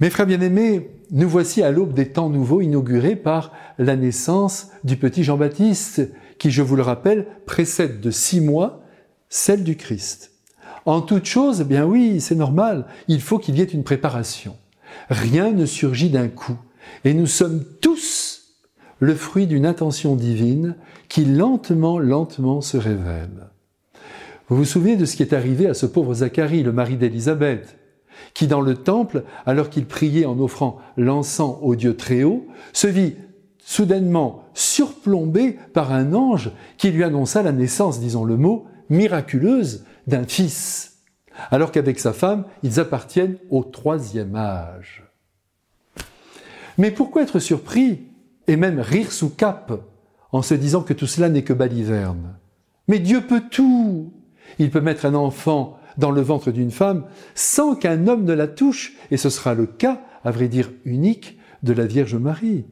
Mes frères bien-aimés, nous voici à l'aube des temps nouveaux inaugurés par la naissance du petit Jean-Baptiste, qui, je vous le rappelle, précède de six mois celle du Christ. En toute chose, eh bien oui, c'est normal, il faut qu'il y ait une préparation. Rien ne surgit d'un coup, et nous sommes tous le fruit d'une intention divine qui lentement, lentement se révèle. Vous vous souvenez de ce qui est arrivé à ce pauvre Zacharie, le mari d'Élisabeth? Qui dans le temple, alors qu'il priait en offrant l'encens au Dieu très haut, se vit soudainement surplombé par un ange qui lui annonça la naissance, disons le mot, miraculeuse d'un fils, alors qu'avec sa femme, ils appartiennent au troisième âge. Mais pourquoi être surpris et même rire sous cape en se disant que tout cela n'est que baliverne Mais Dieu peut tout Il peut mettre un enfant dans le ventre d'une femme sans qu'un homme ne la touche, et ce sera le cas, à vrai dire unique, de la Vierge Marie.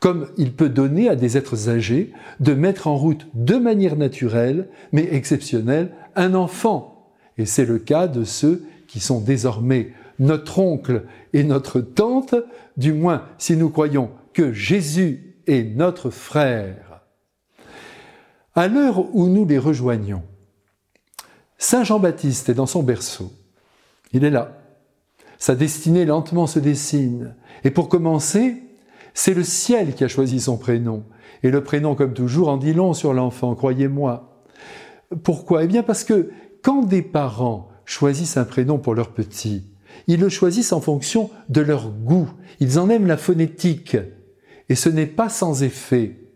Comme il peut donner à des êtres âgés de mettre en route de manière naturelle, mais exceptionnelle, un enfant. Et c'est le cas de ceux qui sont désormais notre oncle et notre tante, du moins si nous croyons que Jésus est notre frère. À l'heure où nous les rejoignons, Saint Jean-Baptiste est dans son berceau. Il est là. Sa destinée lentement se dessine. Et pour commencer, c'est le ciel qui a choisi son prénom. Et le prénom, comme toujours, en dit long sur l'enfant, croyez-moi. Pourquoi? Eh bien parce que quand des parents choisissent un prénom pour leur petit, ils le choisissent en fonction de leur goût. Ils en aiment la phonétique. Et ce n'est pas sans effet.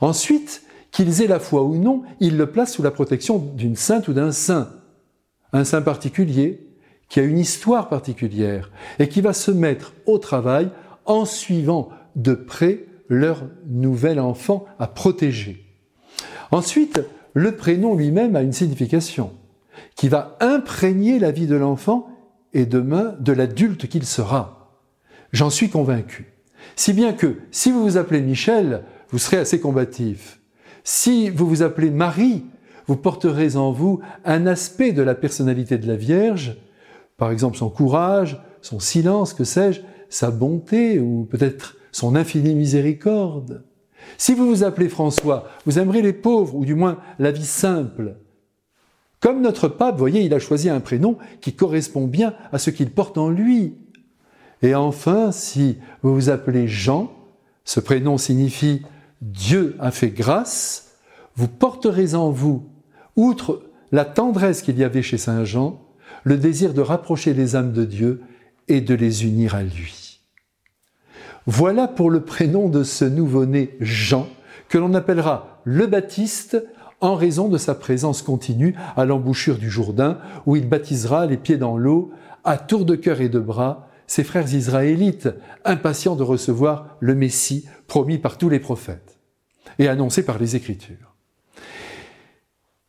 Ensuite, qu'ils aient la foi ou non, ils le placent sous la protection d'une sainte ou d'un saint. Un saint particulier, qui a une histoire particulière, et qui va se mettre au travail en suivant de près leur nouvel enfant à protéger. Ensuite, le prénom lui-même a une signification qui va imprégner la vie de l'enfant et demain de l'adulte qu'il sera. J'en suis convaincu. Si bien que si vous vous appelez Michel, vous serez assez combatif. Si vous vous appelez Marie, vous porterez en vous un aspect de la personnalité de la Vierge, par exemple son courage, son silence, que sais-je, sa bonté ou peut-être son infinie miséricorde. Si vous vous appelez François, vous aimerez les pauvres ou du moins la vie simple. Comme notre pape, voyez, il a choisi un prénom qui correspond bien à ce qu'il porte en lui. Et enfin, si vous vous appelez Jean, ce prénom signifie Dieu a fait grâce, vous porterez en vous, outre la tendresse qu'il y avait chez Saint Jean, le désir de rapprocher les âmes de Dieu et de les unir à lui. Voilà pour le prénom de ce nouveau-né Jean, que l'on appellera le Baptiste en raison de sa présence continue à l'embouchure du Jourdain, où il baptisera les pieds dans l'eau, à tour de cœur et de bras, ses frères israélites, impatients de recevoir le Messie promis par tous les prophètes et annoncé par les Écritures.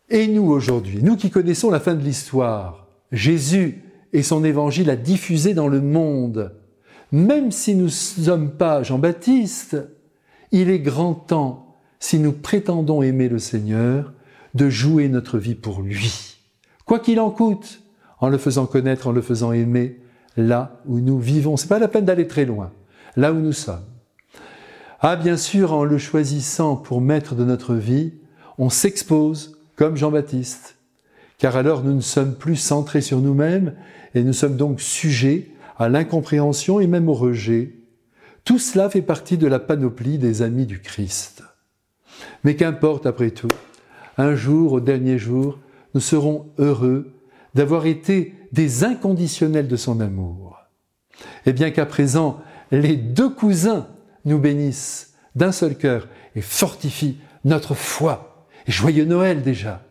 Et nous aujourd'hui, nous qui connaissons la fin de l'histoire, Jésus et son évangile a diffusé dans le monde, même si nous ne sommes pas Jean-Baptiste, il est grand temps, si nous prétendons aimer le Seigneur, de jouer notre vie pour lui. Quoi qu'il en coûte, en le faisant connaître, en le faisant aimer, là où nous vivons. C'est pas la peine d'aller très loin, là où nous sommes. Ah, bien sûr, en le choisissant pour maître de notre vie, on s'expose comme Jean-Baptiste, car alors nous ne sommes plus centrés sur nous-mêmes et nous sommes donc sujets à l'incompréhension et même au rejet. Tout cela fait partie de la panoplie des amis du Christ. Mais qu'importe après tout, un jour, au dernier jour, nous serons heureux d'avoir été des inconditionnels de son amour. Et bien qu'à présent, les deux cousins nous bénisse d'un seul cœur et fortifie notre foi. Et joyeux Noël déjà.